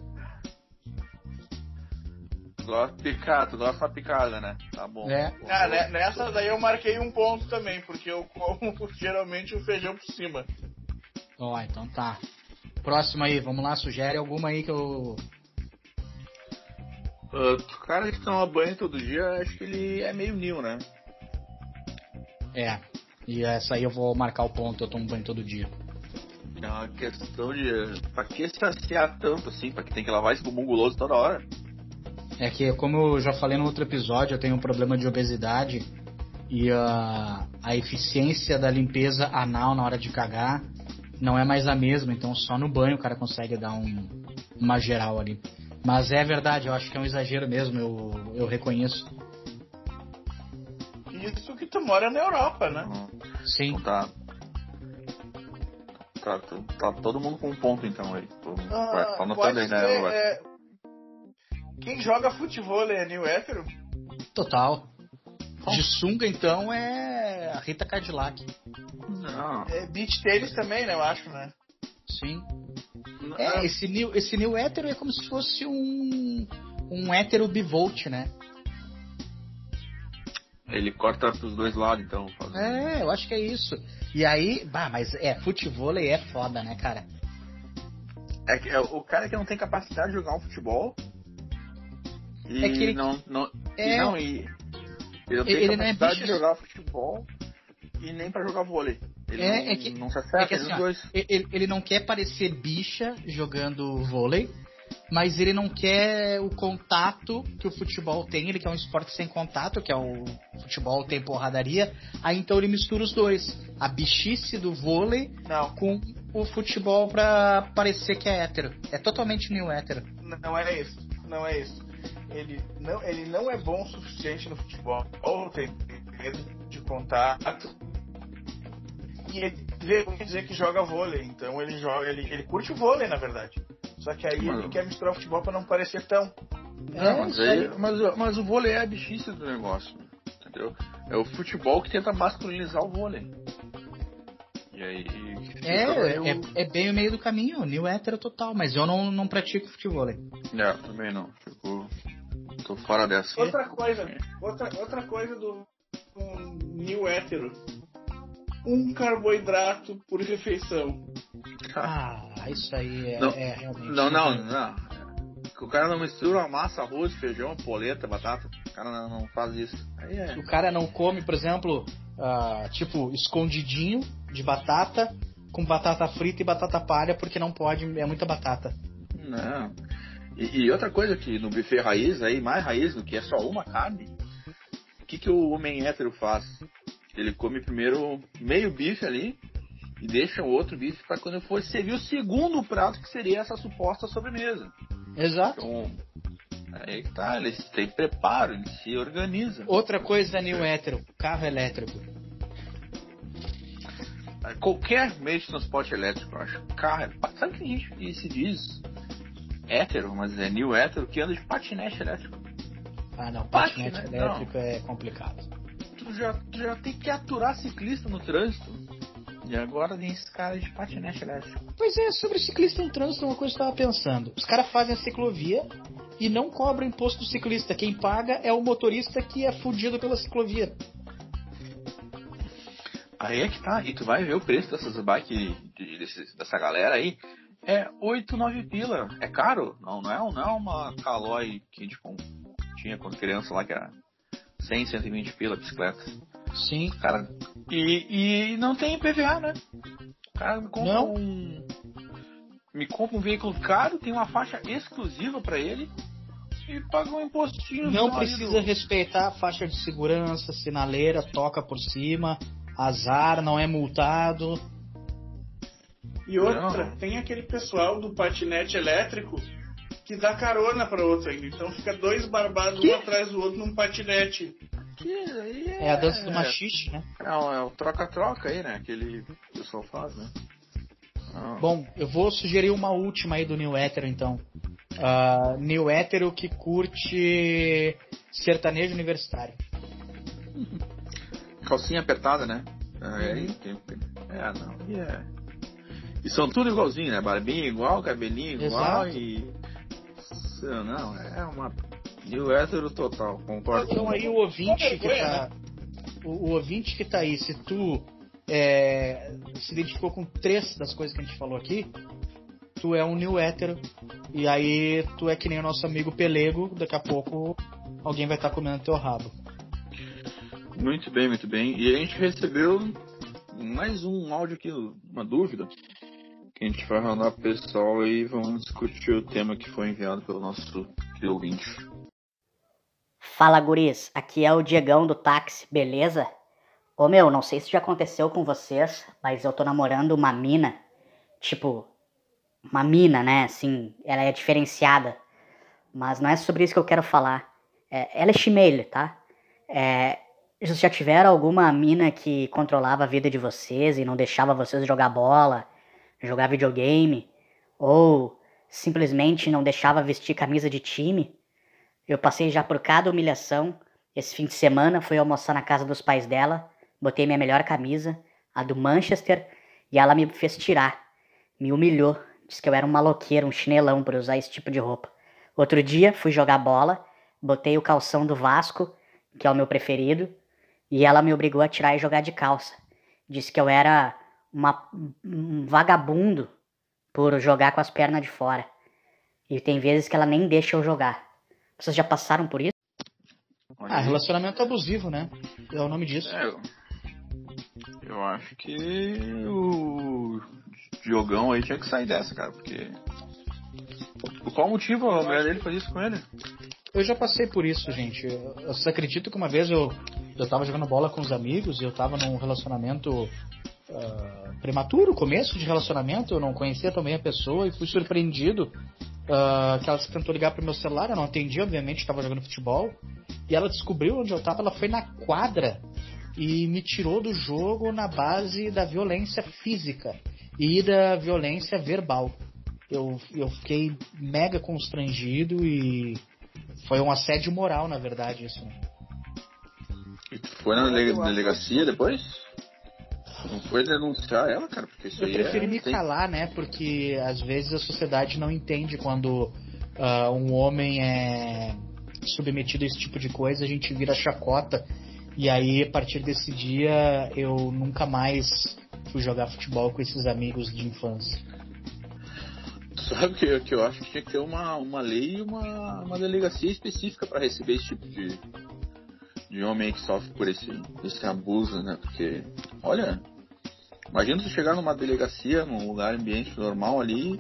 Tu gosta de picada, tu gosta da picada, né? Tá bom. É. Ah, né, nessa daí eu marquei um ponto também, porque eu como geralmente o feijão por cima. Ó, então tá. Próximo aí, vamos lá, sugere alguma aí que eu. Ah, o cara que toma banho todo dia, acho que ele é meio new, né? É. E essa aí eu vou marcar o ponto, eu tomo banho todo dia. É uma questão de. Pra que saciar tanto assim? Pra que tem que lavar esse bumbum guloso toda hora? É que, como eu já falei no outro episódio, eu tenho um problema de obesidade e a, a eficiência da limpeza anal na hora de cagar não é mais a mesma, então só no banho o cara consegue dar um, uma geral ali. Mas é verdade, eu acho que é um exagero mesmo, eu, eu reconheço. Isso que tu mora na Europa, né? Sim. Então tá. Tá, tá, tá todo mundo com um ponto então aí. Tô, vai, tá Ah, anotando aí, né? é, Quem joga futebol é new hétero? Total. De sunga, então, é a Rita Cadillac. Não. É beach tênis também, né? Eu acho, né? Sim. É, esse new, esse new hétero é como se fosse um, um hétero bivolt, né? Ele corta pros dois lados, então. É, eu acho que é isso. E aí, bah, mas é, futebol é foda, né, cara? É, que é o cara que não tem capacidade de jogar um futebol. E É que ele- não. não, É. e não, e. Ele não tem Ele não é capacidade bicho. de jogar futebol e nem pra jogar vôlei. Ele É, não, é que- não se acerta é que assim, ó, dois. Ele, ele não quer parecer bicha jogando vôlei, mas ele não quer o contato que o futebol tem. Ele quer um esporte sem contato, que é o futebol tem porradaria. Aí então ele mistura os dois. A bichice do vôlei Não, com o futebol pra parecer que é hétero. É totalmente new hétero. não é isso. Não é isso. Ele não, ele não é bom o suficiente no futebol. Ou tem medo de contato. E ele veio dizer que joga vôlei. Então ele joga, ele, ele curte o vôlei, na verdade. Só que aí Mano. ele quer misturar o futebol pra não parecer tão. Não, mas, aí, mas, o- mas o vôlei é a bichice do negócio. Entendeu? É o futebol que tenta masculinizar o vôlei. E aí. É, é, é bem o meio do caminho, new hétero total. Mas eu não, não pratico futebol. É, também não. Fico. Tô fora dessa. Outra coisa, outra, outra coisa do um new hétero. Um carboidrato por refeição. Ah, isso aí é, Não, é realmente. Não, não, não. O cara não mistura uma massa, arroz, feijão, polenta, batata. O cara não, não faz isso. Aí é. O cara não come, por exemplo, ah, tipo, escondidinho de batata com batata frita e batata palha, porque não pode, é muita batata. Não. E, e outra coisa que no buffet raiz, aí, mais raiz do que é só uma carne, o que, que o homem hétero faz? Ele come primeiro meio bife ali e deixa o outro bife para quando for servir o segundo prato, que seria essa suposta sobremesa. Exato. Então, aí que tá, eles têm preparo, eles se organizam. Outra coisa new hétero, carro elétrico. Qualquer meio de transporte elétrico, eu acho. Carro, sabe que a gente se diz hétero, mas é new hétero, que anda de patinete elétrico. Ah, não, Patinete, patinete não. elétrico é complicado. Tu já, tu já tem que aturar ciclista no trânsito. E agora tem esse cara de patinete elétrico. Pois é, sobre ciclista em trânsito, uma coisa que eu tava pensando. Os caras fazem a ciclovia e não cobram imposto do ciclista. Quem paga é o motorista que é fudido pela ciclovia. Aí é que tá, e tu vai ver o preço dessas bikes de- desses- dessa galera aí. É 8, 9 pila. É caro? Não, não é, não é uma Caloi que a gente com- tinha quando criança lá, que era 100, 120 pila bicicleta. Sim. Cara, e, e não tem PVA, né? O cara me compra Não. um. Me compra um veículo caro, tem uma faixa exclusiva pra ele e paga um impostinho. Não precisa respeitar a faixa de segurança, sinaleira, toca por cima, azar, não é multado. E outra, Não. tem aquele pessoal do patinete elétrico que dá carona pra outro ainda. Então fica dois barbados um atrás do outro num patinete. Que aí É a dança do machixe, né? É, o- é o troca-troca aí, né? Aquele que o pessoal faz, né? Ah, Bom, eu vou sugerir uma última aí do New Hétero, então. Ah, New Hétero que curte sertanejo universitário. calcinha apertada, né? É, Uhum. é, não. E, é. e são tudo igualzinho, né? Barbinha igual, cabelinho igual Exato. e. Não, é uma. E o hétero total, concordo. Então aí o ouvinte que tá. O, o ouvinte que tá aí, se tu é, se identificou com três das coisas que a gente falou aqui, tu é um new hétero. E aí tu é que nem o nosso amigo Pelego, daqui a pouco alguém vai estar comendo teu rabo. Muito bem, muito bem. E a gente recebeu mais um áudio aqui, uma dúvida, que a gente vai pro pessoal e vamos discutir o tema que foi enviado pelo nosso ouvinte. Fala guris, aqui é o Diegão do táxi, beleza? Ô meu, não sei se já aconteceu com vocês, mas eu tô namorando uma mina, tipo, uma mina, né? Assim, ela é diferenciada. Mas não é sobre isso que eu quero falar. É, ela é chimelho, tá? É, já tiveram alguma mina que controlava a vida de vocês e não deixava vocês jogar bola, jogar videogame? Ou simplesmente não deixava vestir camisa de time? Eu passei já por cada humilhação. Esse fim de semana fui almoçar na casa dos pais dela, botei minha melhor camisa, a do Manchester, e ela me fez tirar. Me humilhou, disse que eu era um maloqueiro, um chinelão por usar esse tipo de roupa. Outro dia fui jogar bola, botei o calção do Vasco, que é o meu preferido, E ela me obrigou a tirar e jogar de calça. Disse que eu era uma, um vagabundo por jogar com as pernas de fora. E tem vezes que ela nem deixa eu jogar. Vocês já passaram por isso? Ah, relacionamento abusivo, né? É o nome disso. É, eu, eu acho que o Diogão aí tinha que sair dessa, cara, porque. Por qual motivo a mulher dele faz isso com ele? Eu já passei por isso, gente. Eu- Vocês acreditam que uma vez eu, eu tava jogando bola com os amigos e eu tava num relacionamento ah, prematuro, começo de relacionamento, eu não conhecia também a pessoa e fui surpreendido ah, que ela tentou ligar pro meu celular, eu não atendi, obviamente, estava jogando futebol, e ela descobriu onde eu tava, ela foi na quadra e me tirou do jogo na base da violência física e da violência verbal. Eu, eu fiquei mega constrangido e foi um assédio moral, na verdade, isso. né? E tu foi na dele- delegacia depois? Não foi denunciar ela, cara, porque isso Eu aí preferi é... me calar, né? Porque às vezes a sociedade não entende quando ah, um homem é submetido a esse tipo de coisa, a gente vira chacota. E aí, a partir desse dia, eu nunca mais fui jogar futebol com esses amigos de infância. Sabe que, que eu acho que tinha que ter uma, uma lei e uma, uma delegacia específica pra receber esse tipo de, de homem que sofre por esse, esse abuso, né? Porque, olha, imagina tu chegar numa delegacia, num lugar ambiente normal ali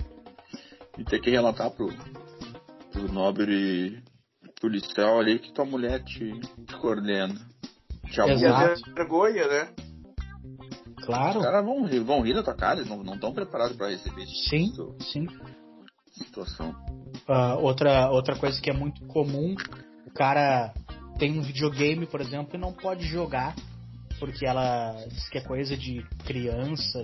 e ter que relatar pro, pro nobre policial ali que tua mulher te, te coordena. Te abusa. Exato. É vergonha, né? Claro, Os caras vão, rir- vão rir da tua cara, eles não estão preparados pra receber esse sim, tipo sim. situação. Ah, outra, outra coisa que é muito comum, o cara tem um videogame, por exemplo, e não pode jogar porque ela diz que é coisa de criança,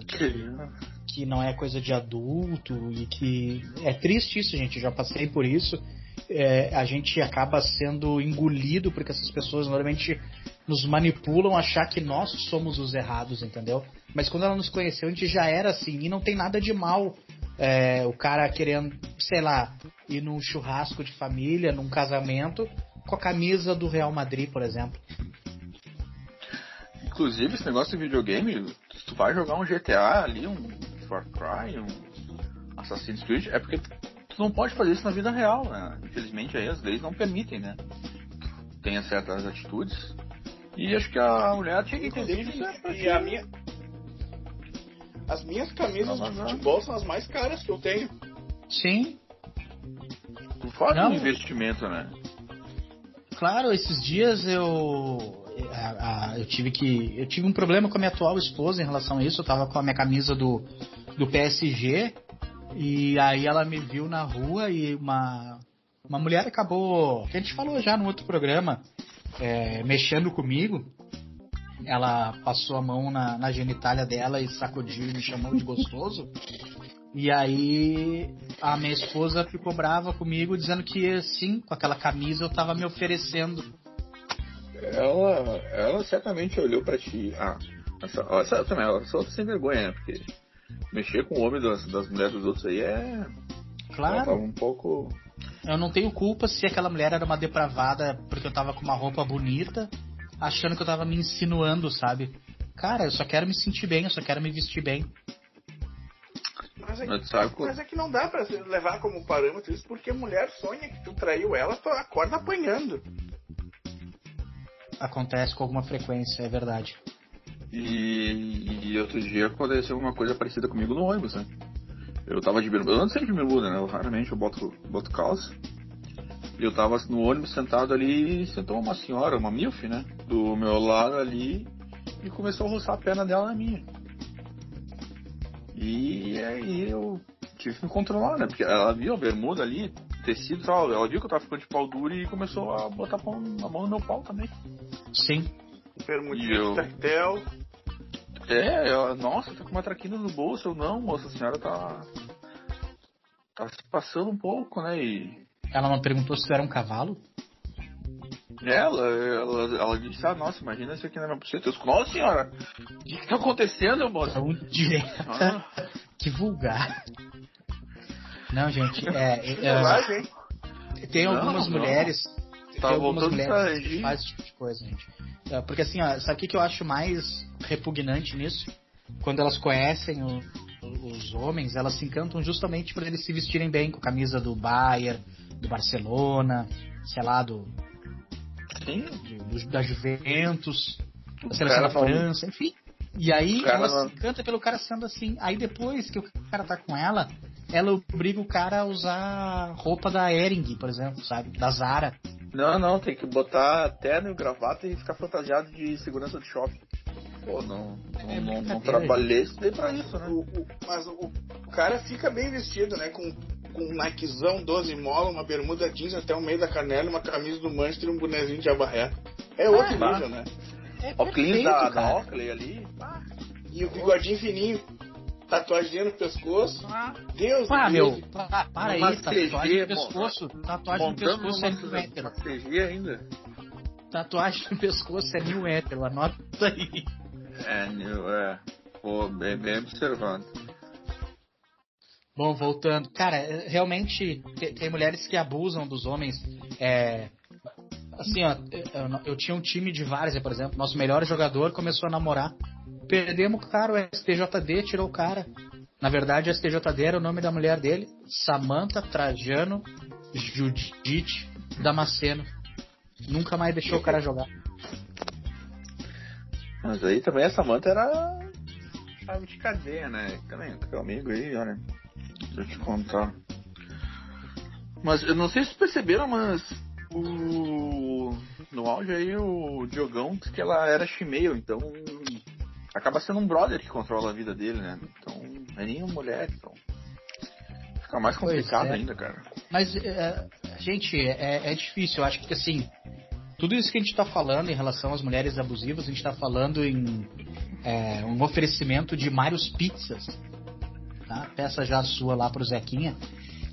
que não é coisa de adulto e que é triste isso, gente. Eu já passei por isso. É, a gente acaba sendo engolido porque essas pessoas normalmente nos manipulam achar que nós somos os errados, entendeu? Mas quando ela nos conheceu, a gente já era assim e não tem nada de mal. É, o cara querendo, sei lá, ir num churrasco de família, num casamento, com a camisa do Real Madrid, por exemplo. Inclusive, esse negócio de videogame, se tu vai jogar um GTA ali, um Far Cry, um Assassin's Creed, é porque tu não pode fazer isso na vida real, né? Infelizmente aí as leis não permitem, né? Tenha certas atitudes. E acho que a mulher tinha que entender que isso é E a minha. As minhas camisas Não, de futebol são as mais caras que eu tenho. Sim, Tu faz Não. um investimento, né? Claro, esses dias eu a- a- eu tive que eu tive um problema com a minha atual esposa em relação a isso. Eu tava com a minha camisa do do PSG e aí ela me viu na rua e uma uma mulher acabou que a gente falou já no outro programa é, mexendo comigo. Ela passou a mão na, na genitália dela e sacudiu e me chamou de gostoso. E aí a minha esposa ficou brava comigo, dizendo que sim, com aquela camisa eu tava me oferecendo. Ela, ela certamente olhou pra ti. Ah, essa, essa também, ela só sem vergonha, né? Porque mexer com o homem das, das mulheres dos outros aí é. Ela tava Claro, um pouco. eu não tenho culpa se aquela mulher era uma depravada porque eu tava com uma roupa bonita, achando que eu tava me insinuando, sabe? Cara, eu só quero me sentir bem, eu só quero me vestir bem. Mas é, quando- mas é que não dá pra se levar como parâmetro isso, porque a mulher sonha que tu traiu ela, tu acorda apanhando. Acontece com alguma frequência, é verdade. E, e outro dia aconteceu uma coisa parecida comigo no ônibus, né? Eu tava de bermuda, eu ando sempre de bermuda, né? Eu, raramente eu boto, boto calça. E eu tava no ônibus sentado ali e sentou uma senhora, uma milf, né? Do meu lado ali e começou a roçar a perna dela na minha. E aí eu tive que me controlar, né? Porque ela viu a bermuda ali, tecido tal, ela viu que eu tava ficando de pau duro e começou a botar a mão, a mão no meu pau também. Sim. E eu- de tactel. É, ela, nossa, tá com uma traquina no bolso. Eu, não, moça, a senhora tá. tá se passando um pouco, né? E Ela não perguntou se tu era um cavalo? ela, ela, ela disse, ah, nossa, imagina isso aqui na minha buceta. Eu disse, nossa senhora, o que, que tá acontecendo, moça? Tão direta. Ah, Que vulgar. Não, gente, é, é, bobagem, hein? tem Não, algumas não. mulheres. Tá tem algumas mulheres que fazem esse tipo de coisa, gente. É, Porque assim, ó, sabe o que, eu acho mais repugnante nisso? Quando elas conhecem o- os homens, elas se encantam justamente por eles se vestirem bem com a camisa do Bayern, do Barcelona, sei lá, do, Sim. do- da Juventus, da seleção da França, enfim. E aí ela não- se encanta pelo cara sendo assim. Aí depois que o cara tá com ela, ela obriga o cara a usar roupa da Ering, por exemplo, sabe? Da Zara. Não, não, tem que botar terno e gravata e ficar fantasiado de segurança de shopping. Pô, não, não, É não, não trabalhei, estudei pra isso, né? O- o- mas o, o cara fica bem vestido, né? Com, com um Nikezão 12 mola, uma bermuda jeans até o meio da canela, uma camisa do Manchester e um bonezinho de abarré. É outro Ah, nível, né? É Óculos perfeito, da, da. Oakley ali. E o bigodinho fininho, tatuagem no pescoço. Deus Ah, do meu, livre. pa- para aí, tatuagem no pescoço. Tatuagem no pescoço é mil hétero. uma CG ainda. Tatuagem no pescoço é mil hétero, anota aí. É, new, é. Pô, bem, bem observando. Bom, voltando. Cara, é, realmente te- tem, mulheres que abusam dos homens. É, assim, ó, eu, eu tinha um time de várzea, por exemplo. Nosso melhor jogador começou a namorar. Perdemos o cara, o STJD tirou o cara. Na verdade, o STJD era o nome da mulher dele. Samantha Trajano Judite Damasceno. Nunca mais deixou o cara jogar. Mas aí também essa manta era chave de cadeia, né? Também, teu amigo aí, olha. Deixa eu te contar. Mas eu não sei se perceberam, mas o. No áudio aí o Diogão disse que ela era Shimeo, então acaba sendo um brother que controla a vida dele, né? Então não é nem uma mulher, então. Fica mais complicado é. ainda, cara. Mas, é, gente, é, é difícil. Eu acho que, assim, tudo isso que a gente está falando em relação às mulheres abusivas, a gente está falando em é, um oferecimento de Marios Pizzas. Tá? Peça já a sua lá pro Zequinha.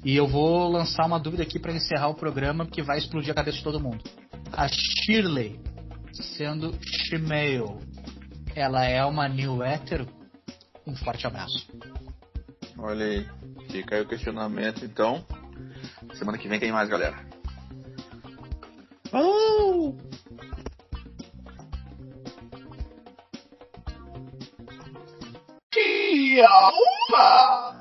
E eu vou lançar uma dúvida aqui para encerrar o programa, que vai explodir a cabeça de todo mundo. A Shirley, sendo Shemale, ela é uma new hétero? Um forte abraço. Olha aí. Fica aí o questionamento, então. Semana que vem tem mais, galera. Oh! Tchau!